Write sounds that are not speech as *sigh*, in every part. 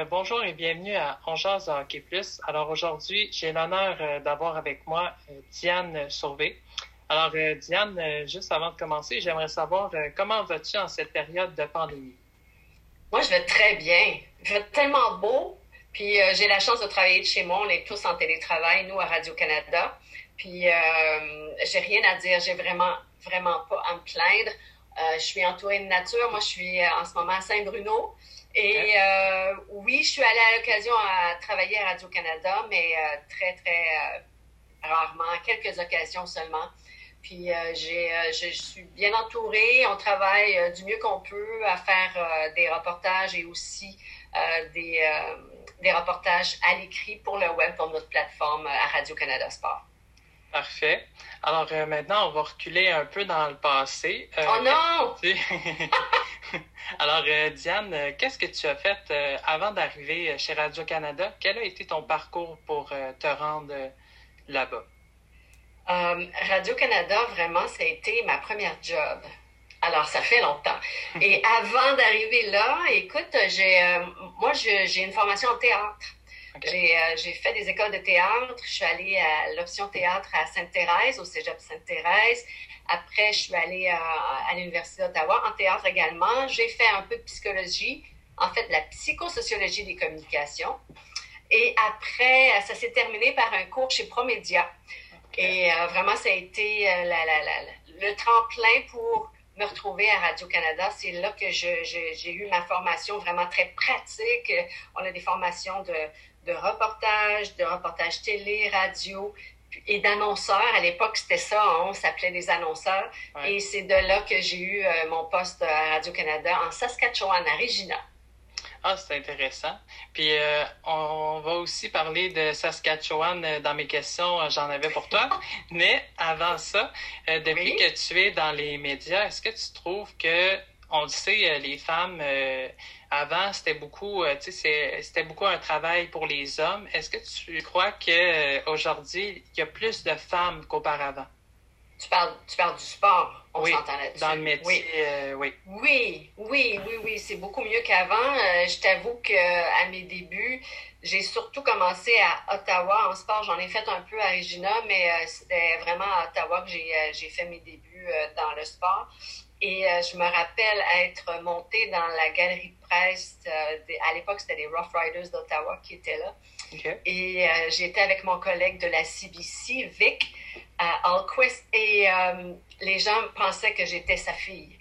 euh, bonjour et bienvenue à jase Hockey. Alors aujourd'hui, j'ai l'honneur euh, d'avoir avec moi euh, Diane Sauvé. Alors Diane, juste avant de commencer, j'aimerais savoir comment vas-tu en cette période de pandémie? Moi, je vais très bien. Je vais tellement beau. Puis j'ai la chance de travailler de chez moi. On est tous en télétravail, nous, à Radio-Canada. Puis j'ai rien à dire. J'ai vraiment, vraiment pas à me plaindre. je suis entourée de nature. Moi, je suis en ce moment à Saint-Bruno. Et euh, oui, je suis allée à l'occasion à travailler à Radio-Canada, mais euh, très, très euh, rarement, quelques occasions seulement. Puis j'ai, je suis bien entourée. On travaille du mieux qu'on peut à faire des reportages et aussi des, des reportages à l'écrit pour le web, pour notre plateforme à Radio-Canada Sport. Parfait. Alors maintenant, on va reculer un peu dans le passé. oh non! *laughs* Alors, euh, Diane, euh, qu'est-ce que tu as fait euh, avant d'arriver chez Radio-Canada? Quel a été ton parcours pour te rendre là-bas? Radio-Canada, vraiment, ça a été ma première job. Alors, ça fait longtemps. *laughs* Et avant d'arriver là, écoute, j'ai, moi, j'ai une formation en théâtre. J'ai fait des écoles de théâtre. Je suis allée à l'option théâtre à Sainte-Thérèse, au cégep Sainte-Thérèse. Après, je suis allée à, à l'Université d'Ottawa en théâtre également. J'ai fait un peu de psychologie, en fait, la psychosociologie des communications. Et après, ça s'est terminé par un cours chez Promédia. Et euh, vraiment, ça a été euh, la, la, la, le tremplin pour me retrouver à Radio-Canada. C'est là que j'ai eu ma formation vraiment très pratique. On a des formations de, de reportage, de reportage télé, radio et d'annonceurs. À l'époque, c'était ça, hein, on s'appelait des annonceurs. Et c'est de là que j'ai eu euh, mon poste à Radio-Canada en Saskatchewan, à Regina. Ah, c'est intéressant. Puis euh, on va aussi parler de Saskatchewan euh, dans mes questions, j'en avais pour toi. *laughs* Mais avant ça, depuis que tu es dans les médias, est-ce que tu trouves que, on le sait, les femmes avant, c'était beaucoup, euh, c'était beaucoup un travail pour les hommes. Est-ce que tu crois qu'aujourd'hui, il y a plus de femmes qu'auparavant? Tu parles, tu parles du sport, on s'entend là-dessus. Dans le métier, oui. Euh, oui. Oui, oui, oui, oui, c'est beaucoup mieux qu'avant. Euh, je t'avoue qu'à mes débuts, j'ai surtout commencé à Ottawa en sport. J'en ai fait un peu à Regina, mais c'était vraiment à Ottawa que j'ai fait mes débuts dans le sport. Et euh, je me rappelle être montée dans la galerie presse. Euh, à l'époque, c'était les Rough Riders d'Ottawa qui étaient là. Et euh, j'étais avec mon collègue de la CBC, Vic, à Alquist. Et les gens pensaient que j'étais sa fille.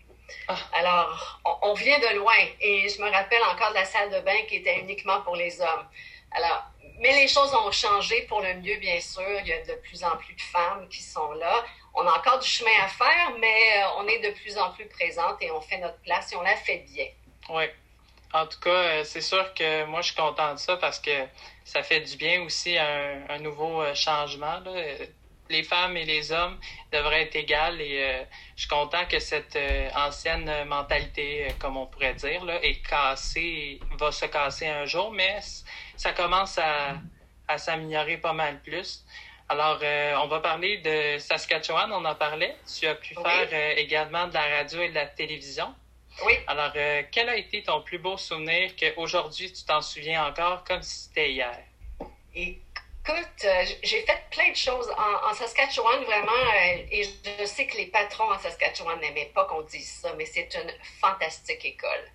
Ah. Alors, on, vient de loin. Et je me rappelle encore de la salle de bain qui était uniquement pour les hommes. Alors, mais les choses ont changé pour le mieux, bien sûr. Il y a de plus en plus de femmes qui sont là on a encore du chemin à faire, mais euh, on est de plus en plus présente et on fait notre place et on la fait bien. Oui. En tout cas, euh, c'est sûr que moi, je suis content de ça parce que ça fait du bien aussi un, un nouveau euh, changement. Les femmes et les hommes devraient être égales et je suis content que cette ancienne mentalité, comme on pourrait dire, là, est cassée, va se casser un jour, mais ça commence à, à s'améliorer pas mal plus. Alors, euh, on va parler de Saskatchewan, on en parlait. Tu as pu faire euh, également de la radio et de la télévision. Oui. Alors, euh, quel a été ton plus beau souvenir qu'aujourd'hui tu t'en souviens encore comme si c'était hier? Écoute, j'ai fait plein de choses en, Saskatchewan, vraiment, et je sais que les patrons en Saskatchewan n'aimaient pas qu'on dise ça, mais c'est une fantastique école.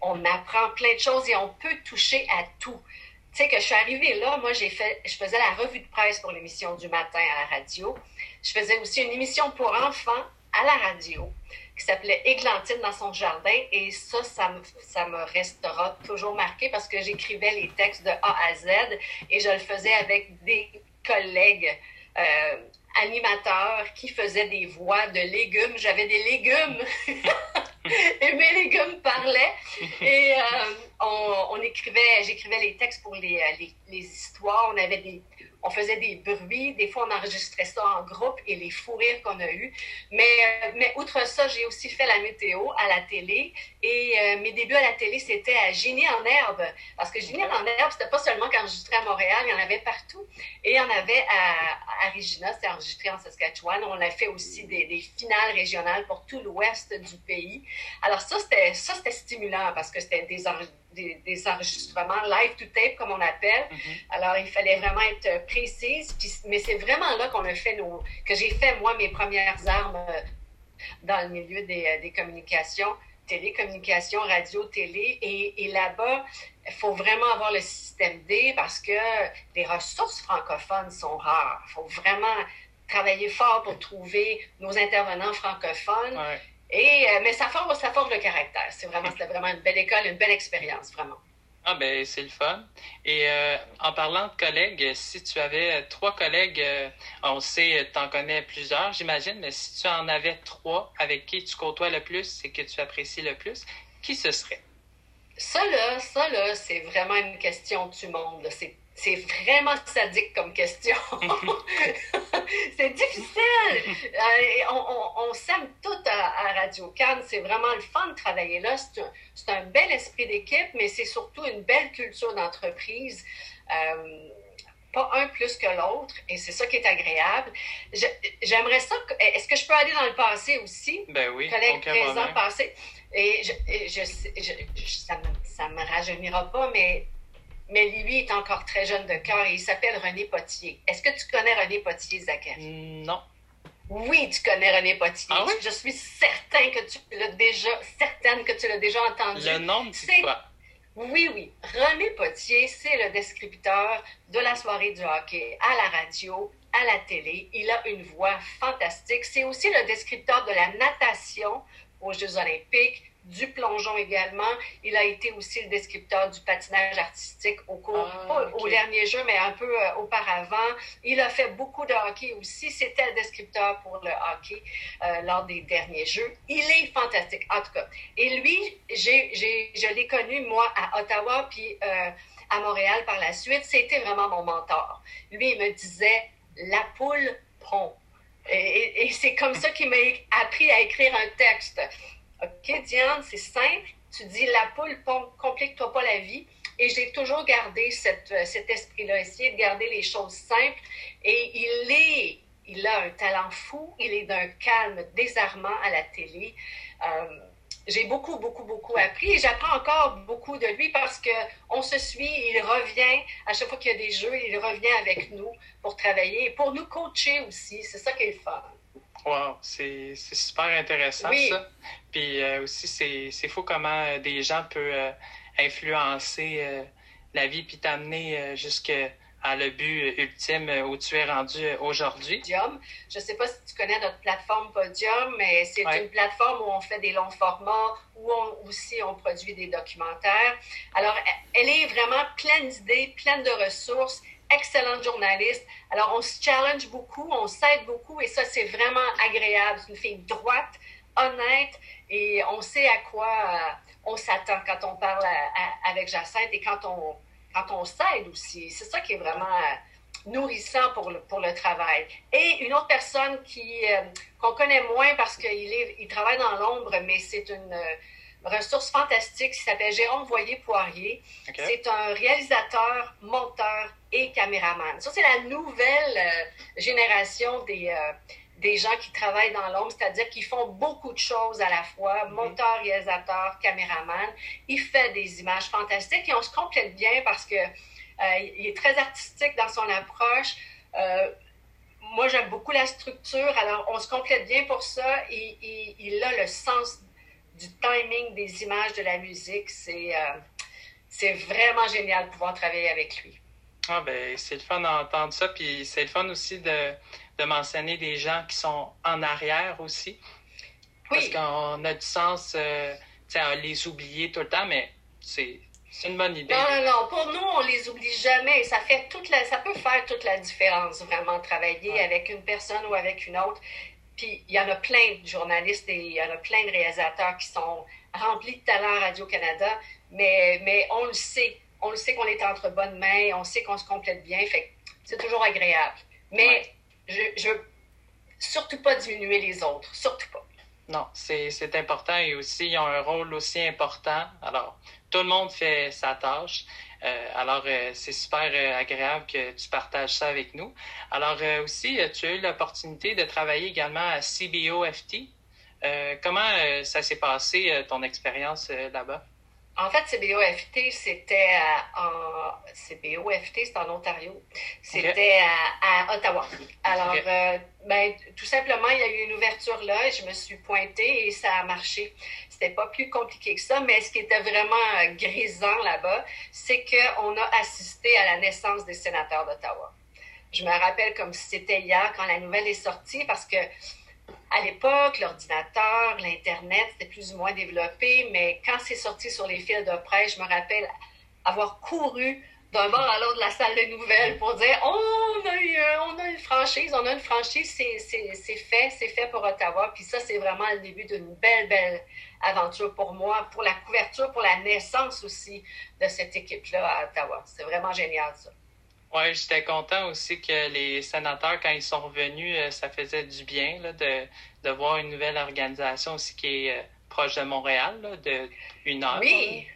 on apprend plein de choses et on peut toucher à tout. Tu sais, que je suis arrivée là, moi, j'ai fait, je faisais la revue de presse pour l'émission du matin à la radio. Je faisais aussi une émission pour enfants à la radio qui s'appelait Églantine dans son jardin. Et ça, ça me, ça me restera toujours marqué parce que j'écrivais les textes de A à Z et je le faisais avec des collègues euh, animateurs qui faisaient des voix de légumes. J'avais des légumes. *laughs* et mes légumes parlaient. Et euh, on, on, écrivait, j'écrivais les textes pour les, les, les, histoires. On avait des, on faisait des bruits. Des fois, on enregistrait ça en groupe et les fous rires qu'on a eus. Mais, euh, mais outre ça, j'ai aussi fait la météo à la télé. Et euh, mes débuts à la télé, c'était à Génie en herbe. Parce que Génie en herbe, c'était pas seulement qu'enregistré à Montréal, il y en avait partout. Et il y en avait à, Regina, c'était enregistré en Saskatchewan. On a fait aussi des, finales régionales pour tout l'ouest du pays. Alors ça, c'était ça stimulant parce que c'était des, des, enregistrements live to tape, comme on appelle. Mm-hmm. Alors, il fallait vraiment être précise. mais c'est vraiment là qu'on a fait nos, que j'ai fait, moi, mes premières armes dans le milieu des, des communications télécommunications, radio, télé. Et, et là-bas, il faut vraiment avoir le système D parce que les ressources francophones sont rares. Il faut vraiment travailler fort pour trouver nos intervenants francophones. Et, euh, mais ça forge, ça forge le caractère. C'est vraiment, c'était vraiment une belle école, une belle expérience, vraiment. Ah ben c'est le fun. Et euh, en parlant de collègues, si tu avais trois collègues, euh, on sait, tu en connais plusieurs, j'imagine, mais si tu en avais trois avec qui tu côtoies le plus et que tu apprécies le plus, qui ce serait? Ça là, ça là, c'est vraiment une question du monde. C'est c'est vraiment sadique comme question. *laughs* c'est difficile. Euh, on, s'aime tout à, Radio Cannes. C'est vraiment le fun de travailler là. C'est un, bel esprit d'équipe, mais c'est surtout une belle culture d'entreprise. Euh, pas un plus que l'autre, et c'est ça qui est agréable. J'aimerais ça. Est-ce que je peux aller dans le passé aussi? Ben oui. Collègue présent, passé. Et je, ça ne me rajeunira pas, mais mais lui est encore très jeune de cœur et il s'appelle René Potier. Est-ce que tu connais René Potier, Zachary? Non. Oui, tu connais René Potier. Ah oui? Je suis certain que tu l'as déjà, certaine que tu l'as déjà entendu. Le nom, c'est quoi? Oui, oui. René Potier, c'est le descripteur de la soirée du hockey à la radio, à la télé. Il a une voix fantastique. C'est aussi le descripteur de la natation aux Jeux olympiques, du plongeon également. Il a été aussi le descripteur du patinage artistique au cours, ah, pas au dernier jeu, mais un peu euh, auparavant. Il a fait beaucoup de hockey aussi. C'était le descripteur pour le hockey euh, lors des derniers jeux. Il est fantastique, en tout cas. Et lui, j'ai, j'ai, je l'ai connu, moi, à Ottawa, puis euh, à Montréal par la suite. C'était vraiment mon mentor. Lui, il me disait, la poule pond. Et, et c'est comme ça qu'il m'a appris à écrire un texte. OK, Diane, c'est simple. Tu dis la poule, complique-toi pas la vie. Et j'ai toujours gardé euh, cet esprit-là, essayer de garder les choses simples. Et il est, il a un talent fou, il est d'un calme désarmant à la télé. Euh, j'ai beaucoup, beaucoup, beaucoup appris et j'apprends encore beaucoup de lui parce que on se suit, il revient à chaque fois qu'il y a des jeux, il revient avec nous pour travailler et pour nous coacher aussi. C'est ça qui est fun. Wow, c'est super intéressant ça. Puis euh, aussi, c'est fou comment euh, des gens peuvent euh, influencer la vie puis t'amener jusqu'à le but ultime où tu es rendu aujourd'hui. Podium. Je ne sais pas si tu connais notre plateforme Podium, mais c'est une plateforme où on fait des longs formats, où on, aussi on produit des documentaires. Alors, elle est vraiment pleine d'idées, pleine de ressources excellente journaliste. Alors, on se challenge beaucoup, on s'aide beaucoup et ça, c'est vraiment agréable. C'est une fille droite, honnête et on sait à quoi euh, on s'attend quand on parle avec Jacinthe et quand on, quand on s'aide aussi. C'est ça qui est vraiment euh, nourrissant pour le, pour le travail. Et une autre personne qui euh, qu'on connaît moins parce qu'il il travaille dans l'ombre, mais c'est une ressource fantastique qui s'appelle Jérôme Voyer-Poirier. C'est un réalisateur, monteur et caméraman. Ça, c'est la nouvelle euh, génération des, euh, des gens qui travaillent dans l'ombre, c'est-à-dire qu'ils font beaucoup de choses à la fois, mhm. monteur, réalisateur, caméraman. Il fait des images fantastiques et on se complète bien parce que euh, il est très artistique dans son approche. moi, j'aime beaucoup la structure, alors on se complète bien pour ça. Et, et il a le sens du timing des images, de la musique. C'est euh, c'est vraiment génial de pouvoir travailler avec lui. Ah ben, c'est le fun d'entendre ça. Puis c'est le fun aussi de, de, mentionner des gens qui sont en arrière aussi. Parce qu'on a du sens euh, à les oublier tout le temps, mais c'est une bonne idée. Non, non, non. Pour nous, on les oublie jamais. Ça, fait toute la, ça peut faire toute la différence, vraiment, travailler avec une personne ou avec une autre. Puis il y en a plein de journalistes et il y en a plein de réalisateurs qui sont remplis de talent à Radio-Canada, mais, mais on le sait. On le sait qu'on est entre bonnes mains, on sait qu'on se complète bien, fait c'est toujours agréable. Mais je, ne veux surtout pas diminuer les autres, surtout pas. Non, c'est important et aussi, ils ont un rôle aussi important. Alors, tout le monde fait sa tâche. Euh, alors, euh, c'est super euh, agréable que tu partages ça avec nous. Alors, aussi, tu as eu l'opportunité de travailler également à CBOFT. comment ça s'est passé, ton expérience là-bas? En fait, CBOFT, c'était en CBOFT, c'est en Ontario. C'était à, Ottawa. Alors, euh, ben, tout simplement, il y a eu une ouverture là, je me suis pointée et ça a marché. C'était pas plus compliqué que ça, mais ce qui était vraiment grisant là-bas, c'est qu'on a assisté à la naissance des sénateurs d'Ottawa. Je me rappelle comme si c'était hier quand la nouvelle est sortie parce que à l'époque, l'ordinateur, l'Internet, c'était plus ou moins développé, mais quand c'est sorti sur les fils de presse, je me rappelle avoir couru d'un bord à l'autre de la salle de nouvelles pour dire on, a on a une franchise, on a une franchise, c'est fait, c'est fait pour Ottawa. Puis ça, c'est vraiment le début d'une belle, belle aventure pour moi, pour la couverture, pour la naissance aussi de cette équipe-là à Ottawa. C'est vraiment génial, ça. Oui, j'étais content aussi que les sénateurs, quand ils sont revenus, euh, ça faisait du bien là, de, de voir une nouvelle organisation aussi qui est euh, proche de Montréal, là, de une heure. Oui.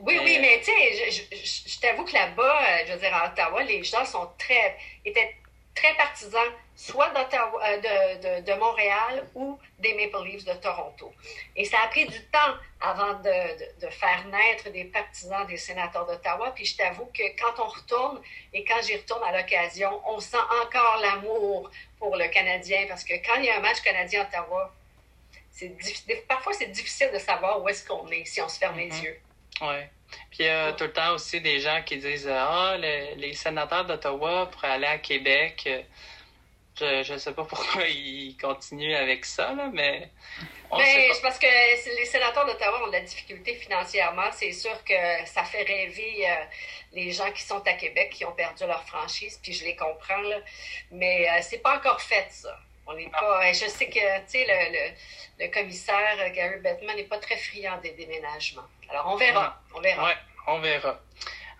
Oui, oui, mais tu sais, je, je, je t'avoue que là-bas, euh, je veux dire, à Ottawa, les gens sont très, étaient très partisans soit euh, de, de, Montréal ou des Maple Leafs de Toronto. Et ça a pris du temps avant de, de faire naître des partisans des sénateurs d'Ottawa. Puis je t'avoue que quand on retourne et quand j'y retourne à l'occasion, on sent encore l'amour pour le Canadien parce que quand il y a un match Canadien-Ottawa, parfois c'est difficile de savoir où est-ce qu'on est si on se ferme les mm-hmm. yeux. Oui. Puis il y a tout le temps aussi des gens qui disent Ah, les sénateurs d'Ottawa pour aller à Québec. Euh, je ne sais pas *laughs* pourquoi ils continuent avec ça, là, mais. mais c'est parce que les sénateurs d'Ottawa ont de la difficulté financièrement. C'est sûr que ça fait rêver euh, les gens qui sont à Québec, qui ont perdu leur franchise, puis je les comprends, là. Mais euh, c'est pas encore fait, ça. On n'est pas. Je sais que, tu sais, le, le, commissaire Gary Bettman n'est pas très friand des déménagements. Alors, on verra. On verra. Oui, on verra.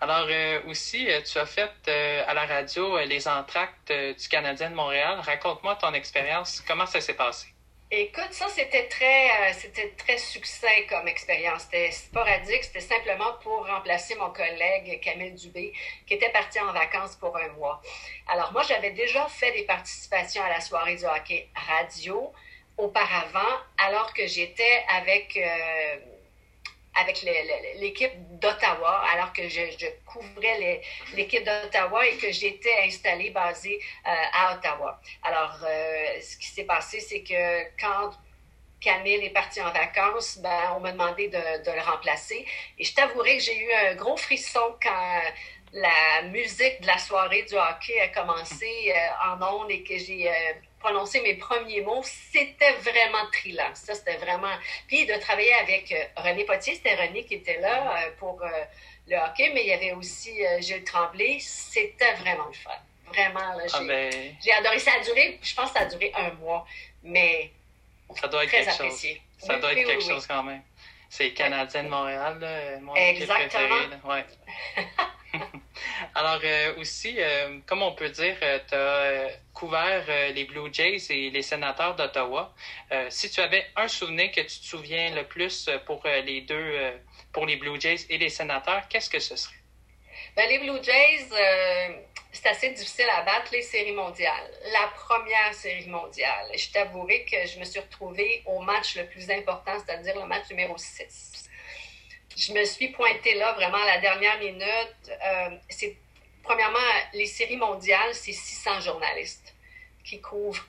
Alors euh, aussi, euh, tu as fait euh, à la radio les entractes du Canadien de Montréal. Raconte-moi ton expérience. Comment ça s'est passé? Écoute, ça c'était très, c'était très succinct comme expérience. C'était sporadique. C'était simplement pour remplacer mon collègue Camille Dubé, qui était parti en vacances pour un mois. Alors moi, j'avais déjà fait des participations à la soirée du hockey radio auparavant, alors que j'étais avec avec l'équipe d'Ottawa, alors que je, couvrais l'équipe d'Ottawa et que j'étais installée, basée euh, à Ottawa. Alors, euh, ce qui s'est passé, c'est que quand Camille est parti en vacances, ben, on m'a demandé de, le remplacer. Et je t'avouerai que j'ai eu un gros frisson quand la musique de la soirée du hockey a commencé euh, en ondes et que j'ai prononcer mes premiers mots, c'était vraiment trillant. Ça, c'était vraiment. Puis de travailler avec euh, René Potier, c'était René qui était là euh, pour euh, le hockey, mais il y avait aussi Gilles Tremblay. C'était vraiment le fun. Vraiment, ah, ben. j'ai adoré. Ça a duré, je pense que ça a duré un mois, mais ça doit être quelque Chose. Ça doit être quelque chose quand même. C'est Canadien de Montréal, là, mon Exactement. Ouais. *laughs* Alors euh, aussi, euh, comme on peut dire, euh, tu as couvert les Blue Jays et les sénateurs d'Ottawa. si tu avais un souvenir que tu te souviens le plus pour les deux, pour les Blue Jays et les sénateurs, qu'est-ce que ce serait? Ben, les Blue Jays, c'est assez difficile à battre les séries mondiales. La première série mondiale, je t'avouerai que je me suis retrouvée au match le plus important, c'est-à-dire le match numéro 6 je me suis pointée là vraiment à la dernière minute. Euh, c'est premièrement les séries mondiales, c'est 600 journalistes qui couvrent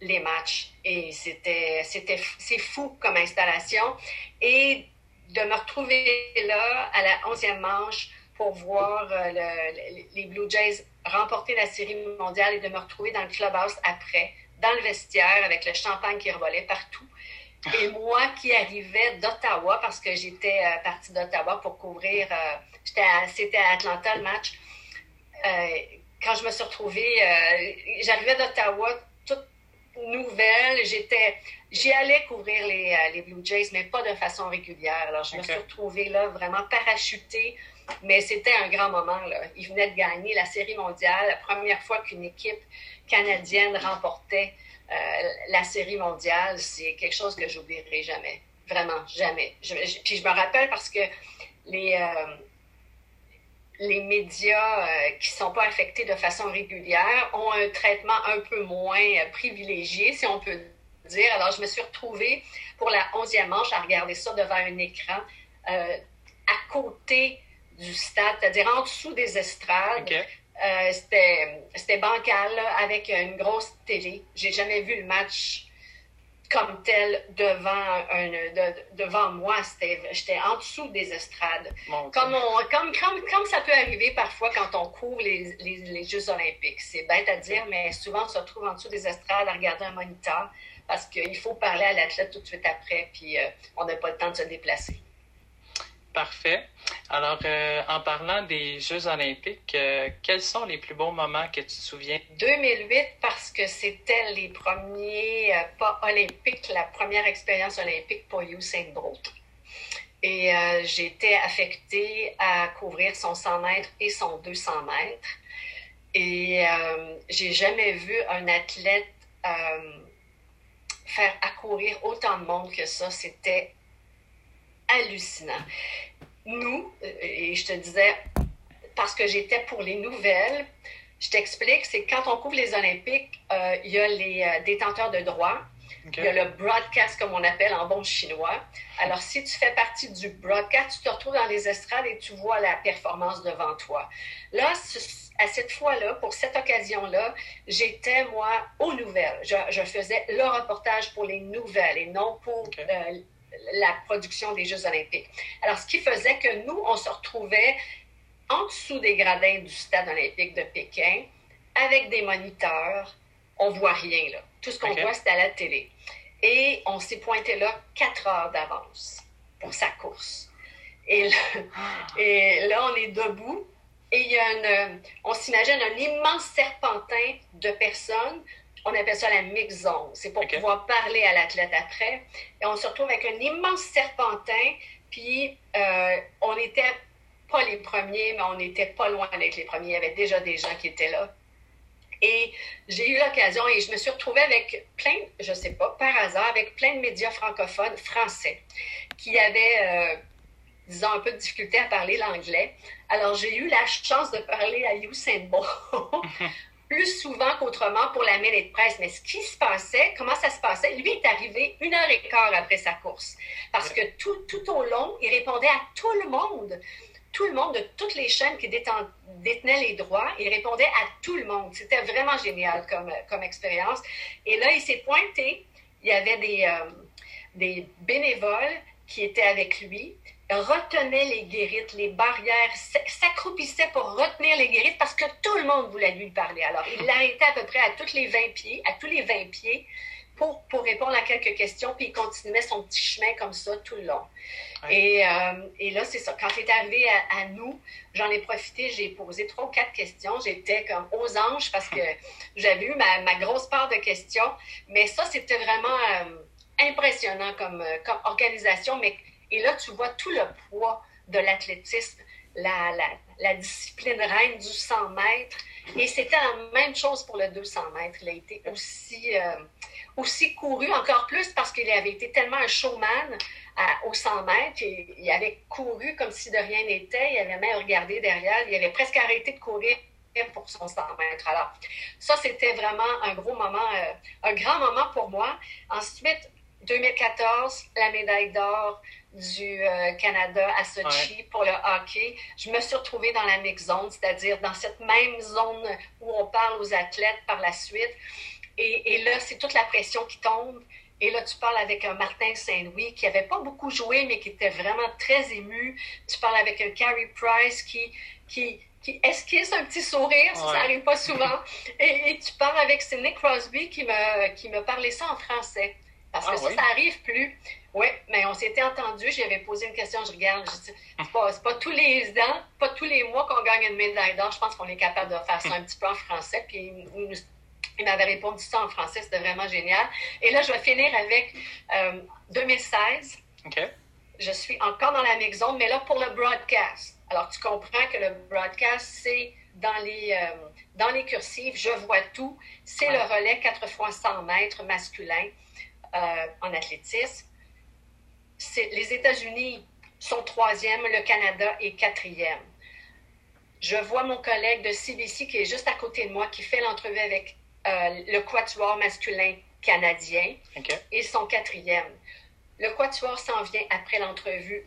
les matchs et c'était c'était c'est fou comme installation et de me retrouver là à la 11e manche pour voir euh, les Blue Jays remporter la série mondiale et de me retrouver dans le clubhouse après, dans le vestiaire avec le champagne qui revolait partout et moi qui arrivais d'Ottawa, parce que j'étais euh, partie d'Ottawa pour couvrir, euh, c'était à Atlanta le match. Euh, quand je me suis retrouvée, j'arrivais d'Ottawa toute nouvelle. J'étais, j'y allais couvrir les, les, Blue Jays, mais pas de façon régulière. Alors, je me suis retrouvée là, vraiment parachutée. Mais c'était un grand moment. Là. Ils venaient de gagner la Série mondiale, la première fois qu'une équipe canadienne remportait euh, la série mondiale, c'est quelque chose que j'oublierai jamais. Vraiment, jamais. puis je me rappelle parce que les, euh, les médias euh, qui ne sont pas affectés de façon régulière ont un traitement un peu moins privilégié, si on peut dire. Alors, je me suis retrouvée pour la onzième manche à regarder ça devant un écran à côté du stade, c'est-à-dire en dessous des estrades. Euh, c'était bancal, avec une grosse télé. J'ai jamais vu le match comme tel devant, un, devant moi. J'étais en dessous des estrades. comme, comme, comme, ça peut arriver parfois quand on couvre les, les, les Jeux olympiques. C'est bête à dire, mais souvent on se retrouve en dessous des estrades à regarder un moniteur parce qu'il faut parler à l'athlète tout de suite après, puis euh, on n'a pas le temps de se déplacer. Parfait. Alors, euh, en parlant des Jeux olympiques, euh, quels sont les plus beaux moments que tu te souviens? 2008, parce que c'était les premiers pas olympiques, la première expérience olympique pour Usain Bolt. Et j'étais affectée à couvrir son 100 mètres et son 200 mètres. Et j'ai jamais vu un athlète faire accourir autant de monde que ça, c'était hallucinant. Nous, euh, et je te disais, parce que j'étais pour les nouvelles, je t'explique, c'est quand on couvre les Olympiques, euh, il y a les euh, détenteurs de droits, il y a le broadcast, comme on appelle en bon chinois. Alors, si tu fais partie du broadcast, tu te retrouves dans les estrades et tu vois la performance devant toi. Là, à cette fois-là, pour cette occasion-là, j'étais, moi, aux nouvelles. Je, faisais le reportage pour les nouvelles et non pour euh, la production des Jeux olympiques. Alors, ce qui faisait que nous, on se retrouvait en dessous des gradins du stade olympique de Pékin avec des moniteurs. On voit rien, là. Tout ce qu'on voit, c'est à la télé. Et on s'est pointé là quatre heures d'avance pour sa course. Et et là, on est debout et il y a une, on s'imagine un immense serpentin de personnes. On appelle ça la mix zone. C'est pour pouvoir parler à l'athlète après. Et on se retrouve avec un immense serpentin. Puis euh, on n'était pas les premiers, mais on n'était pas loin d'être les premiers. Il y avait déjà des gens qui étaient là. Et j'ai eu l'occasion et je me suis retrouvée avec plein, je ne sais pas, par hasard, avec plein de médias francophones français qui avaient euh, disons, un peu de difficulté à parler l'anglais. Alors, j'ai eu la chance de parler à Usain Bolt *laughs* plus souvent qu'autrement pour la mêlée de presse. Mais ce qui se passait, comment ça se passait, lui est arrivé une heure et quart après sa course. Parce que tout, tout au long, il répondait à tout le monde. Tout le monde de toutes les chaînes qui détenaient les droits, il répondait à tout le monde. C'était vraiment génial comme, comme expérience. Et là, il s'est pointé. Il y avait des, euh, des bénévoles qui étaient avec lui retenait les guérites, les barrières, s'accroupissait pour retenir les guérites parce que tout le monde voulait lui parler. Alors, il l'arrêtait à peu près à tous les 20 pieds, à tous les 20 pieds pour, pour répondre à quelques questions, puis il continuait son petit chemin comme ça tout le long. Et, euh, et, là, c'est ça. Quand il est arrivé à, nous, j'en ai profité, j'ai posé trois ou quatre questions. J'étais comme aux anges parce que *laughs* j'avais eu ma, ma, grosse part de questions. Mais ça, c'était vraiment euh, impressionnant comme, euh, comme organisation. Mais et là, tu vois tout le poids de l'athlétisme, la, discipline reine du 100 mètres. Et c'était la même chose pour le 200 mètres. Il a été aussi, euh, aussi couru, encore plus parce qu'il avait été tellement un showman à, au 100 mètres. il avait couru comme si de rien n'était. Il avait même regardé derrière. Il avait presque arrêté de courir pour son 100 mètres. Alors, ça, c'était vraiment un gros moment, euh, un grand moment pour moi. Ensuite, 2014, la médaille d'or du euh, Canada à Sochi pour le hockey. Je me suis retrouvée dans la mix zone, c'est-à-dire dans cette même zone où on parle aux athlètes par la suite. Et, et là, c'est toute la pression qui tombe. Et là, tu parles avec un Martin Saint-Louis qui n'avait pas beaucoup joué, mais qui était vraiment très ému. Tu parles avec un Carey Price qui, qui, qui esquisse un petit sourire, ça n'arrive pas souvent. *laughs* Et, tu parles avec Sidney Crosby qui me, qui me parlait ça en français. Parce que ah ça, ça n'arrive plus. Oui, mais on s'était entendu. J'avais posé une question, je regarde. Je dis, c'est pas, pas tous les ans, pas tous les mois qu'on gagne une médaille d'or. Je pense qu'on est capable de faire ça un petit peu en français. Puis il, m'avait répondu ça en français. C'était vraiment génial. Et là, je vais finir avec 2016. Euh, OK. Je suis encore dans la maison, mais là pour le broadcast. Alors, tu comprends que le broadcast, c'est dans les, euh, dans les cursives, je vois tout. C'est le relais 4 fois 100 mètres masculin. Euh, en athlétisme. Les États-Unis sont troisième, le Canada est quatrième. Je vois mon collègue de CBC qui est juste à côté de moi, qui fait l'entrevue avec euh, le quatuor masculin canadien. et son quatrième. Le quatuor s'en vient après l'entrevue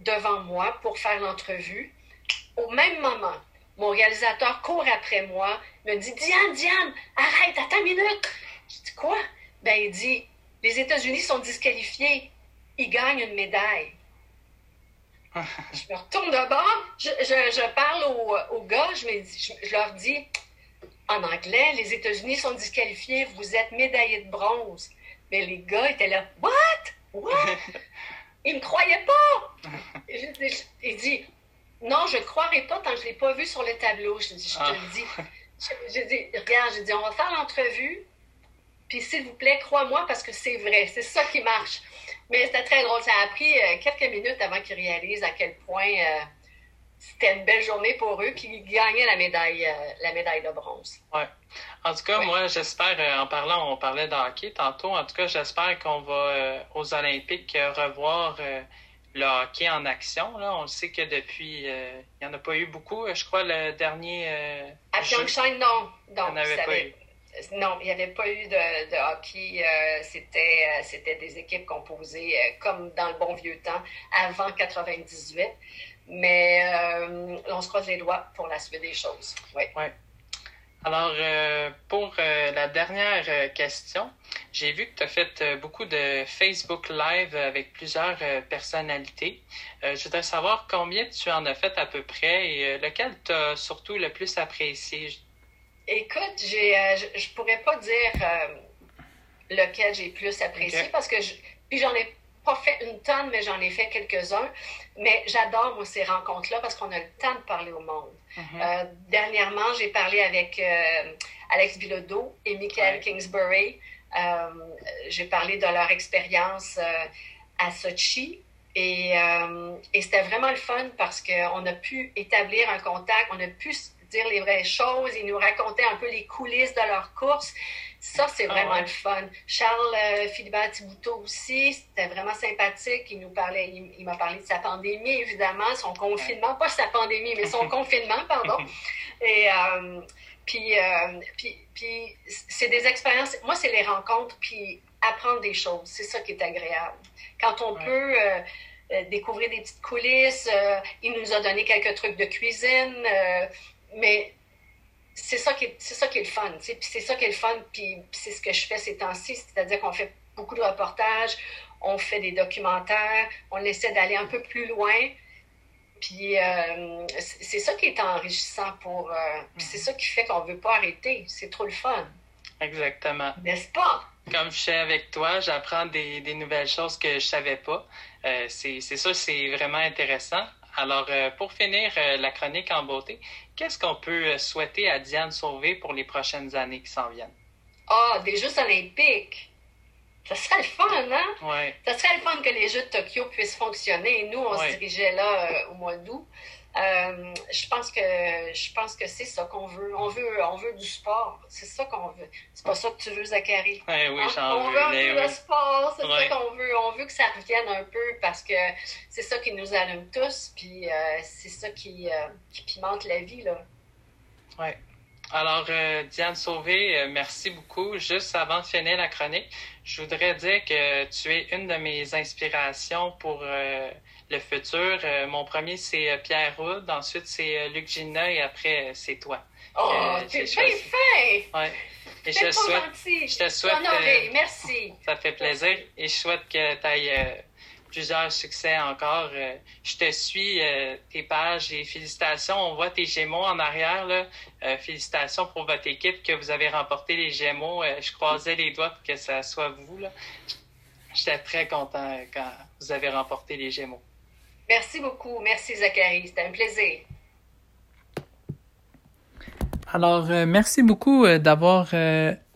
devant moi pour faire l'entrevue. Au même moment, mon réalisateur court après moi, me dit Diane, Diane, arrête, attends une minute. Je dis quoi? Ben, il dit Les États-Unis sont disqualifiés. Ils gagnent une médaille. je me retourne de bord, je, je, parle aux, gars, je, je, leur dis en anglais Les États-Unis sont disqualifiés, vous êtes médaillés de bronze. Mais les gars étaient là What? What? *laughs* Ils me croyaient pas. *laughs* Il dit non, je ne croirais pas tant que je ne l'ai pas vu sur le tableau. Je, je te le ah. dis. Je, dis, regarde, je dis, on va faire l'entrevue, puis s'il vous plaît, crois-moi parce que c'est vrai, c'est ça qui marche. Mais c'était très drôle. Ça a pris euh, quelques minutes avant qu'ils réalisent à quel point euh, c'était une belle journée pour eux, puis ils gagnaient la médaille, euh, la médaille de bronze. Ouais. En tout cas, moi, j'espère, en parlant, on parlait de hockey tantôt, en tout cas, j'espère qu'on va aux Olympiques revoir le hockey en action. Là. On sait que depuis, il n'y en a pas eu beaucoup. Je crois le dernier. À Pyeongchang, non. non. Non, il n'y avait pas eu de, hockey. Euh, c'était, c'était des équipes composées comme dans le bon vieux temps, avant 98. Mais on se croise les doigts pour la suite des choses. Oui. Alors, pour la dernière question, j'ai vu que tu as fait euh, beaucoup de Facebook Live avec plusieurs euh, personnalités. Euh, je voudrais savoir combien tu en as fait à peu près et lequel tu as surtout le plus apprécié? Écoute, j'ai, je, ne pourrais pas dire lequel j'ai plus apprécié parce que puis j'en ai pas fait une tonne, mais j'en ai fait quelques-uns. Mais j'adore, moi, ces rencontres-là parce qu'on a le temps de parler au monde. Mm-hmm. dernièrement, j'ai parlé avec Alex Bilodeau et Michael Kingsbury. Euh, j'ai parlé de leur expérience euh, à Sochi. Et, euh, et c'était vraiment le fun parce qu'on a pu établir un contact, on a pu dire les vraies choses. Ils nous racontaient un peu les coulisses de leur course. Ça, c'est ah vraiment le fun. Charles euh, Philibert Thibouteau aussi, c'était vraiment sympathique. Il nous parlait, il, m'a parlé de sa pandémie, évidemment, son confinement, pas sa pandémie, mais son *laughs* confinement, pardon. Et euh, puis, euh, puis, puis c'est des expériences. Moi, c'est les rencontres, puis apprendre des choses. C'est ça qui est agréable. Quand on peut euh, découvrir des petites coulisses, il nous a donné quelques trucs de cuisine, mais c'est ça qui est, c'est ça qui est le fun. Puis c'est ça qui est le fun, puis c'est ce que je fais ces temps-ci, c'est-à-dire qu'on fait beaucoup de reportages, on fait des documentaires, on essaie d'aller un peu plus loin. Puis euh, c'est ça qui est enrichissant pour. Euh, c'est ça qui fait qu'on ne veut pas arrêter. C'est trop le fun. Exactement. N'est-ce pas? Comme je suis avec toi, j'apprends des, des, nouvelles choses que je ne savais pas. Euh, c'est ça, c'est vraiment intéressant. Alors, pour finir la chronique en beauté, qu'est-ce qu'on peut souhaiter à Diane Sauvé pour les prochaines années qui s'en viennent? Ah, oh, des Jeux olympiques! Ça serait le fun, hein? Ouais. Ça serait le fun que les Jeux de Tokyo puissent fonctionner. Nous, on se dirigeait là euh, au mois d'août. Euh, je pense que je pense que c'est ça qu'on veut. On veut on veut du sport. C'est ça qu'on veut. C'est pas ça que tu veux, Zachary. oui, hein? On veut un peu le sport. C'est ça qu'on veut. On veut que ça revienne un peu parce que c'est ça qui nous allume tous. Puis euh, c'est ça qui, qui pimente la vie là. Ouais. Alors, euh, Diane Sauvé, euh, merci beaucoup. Juste avant de finir la chronique, je voudrais dire que tu es une de mes inspirations pour euh, le futur. mon premier, c'est Pierre Roud, ensuite, c'est Luc Gina et après, c'est toi. Oh, t'es bien fait! Ouais. Et je, souhaite, je te souhaite. merci. Ça fait plaisir et je souhaite que tu ailles plusieurs succès encore. Euh, je te suis, euh, tes pages et félicitations. On voit tes Gémeaux en arrière. Là. Euh, félicitations pour votre équipe que vous avez remporté les Gémeaux. je croisais les doigts pour que ça soit vous. Là. J'étais très content quand vous avez remporté les Gémeaux. Merci beaucoup. Merci Zachary. C'était un plaisir. Alors, merci beaucoup d'avoir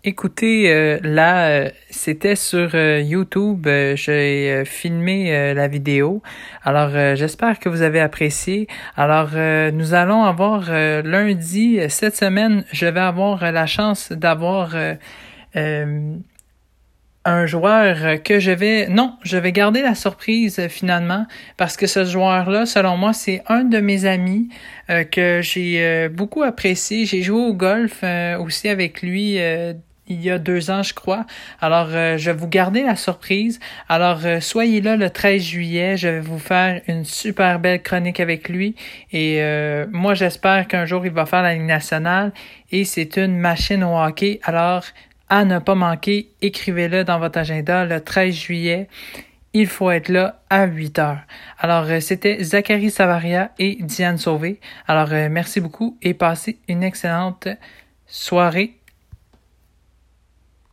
Écoutez, euh, là, euh, c'était sur euh, YouTube. J'ai filmé la vidéo. Alors, j'espère que vous avez apprécié. Alors, nous allons avoir lundi, cette semaine, je vais avoir la chance d'avoir un joueur que je vais... Non, je vais garder la surprise finalement parce que ce joueur-là, selon moi, c'est un de mes amis que j'ai beaucoup apprécié. J'ai joué au golf aussi avec lui il y a deux ans, je crois. Alors, euh, je vais vous garder la surprise. Alors, euh, soyez là le 13 juillet. Je vais vous faire une super belle chronique avec lui. Et euh, moi, j'espère qu'un jour, il va faire la Ligue nationale. Et c'est une machine au hockey. Alors, à ne pas manquer, écrivez-le dans votre agenda le 13 juillet. Il faut être là à 8 heures. Alors, c'était Zachary Savaria et Diane Sauvé. Alors, merci beaucoup et passez une excellente soirée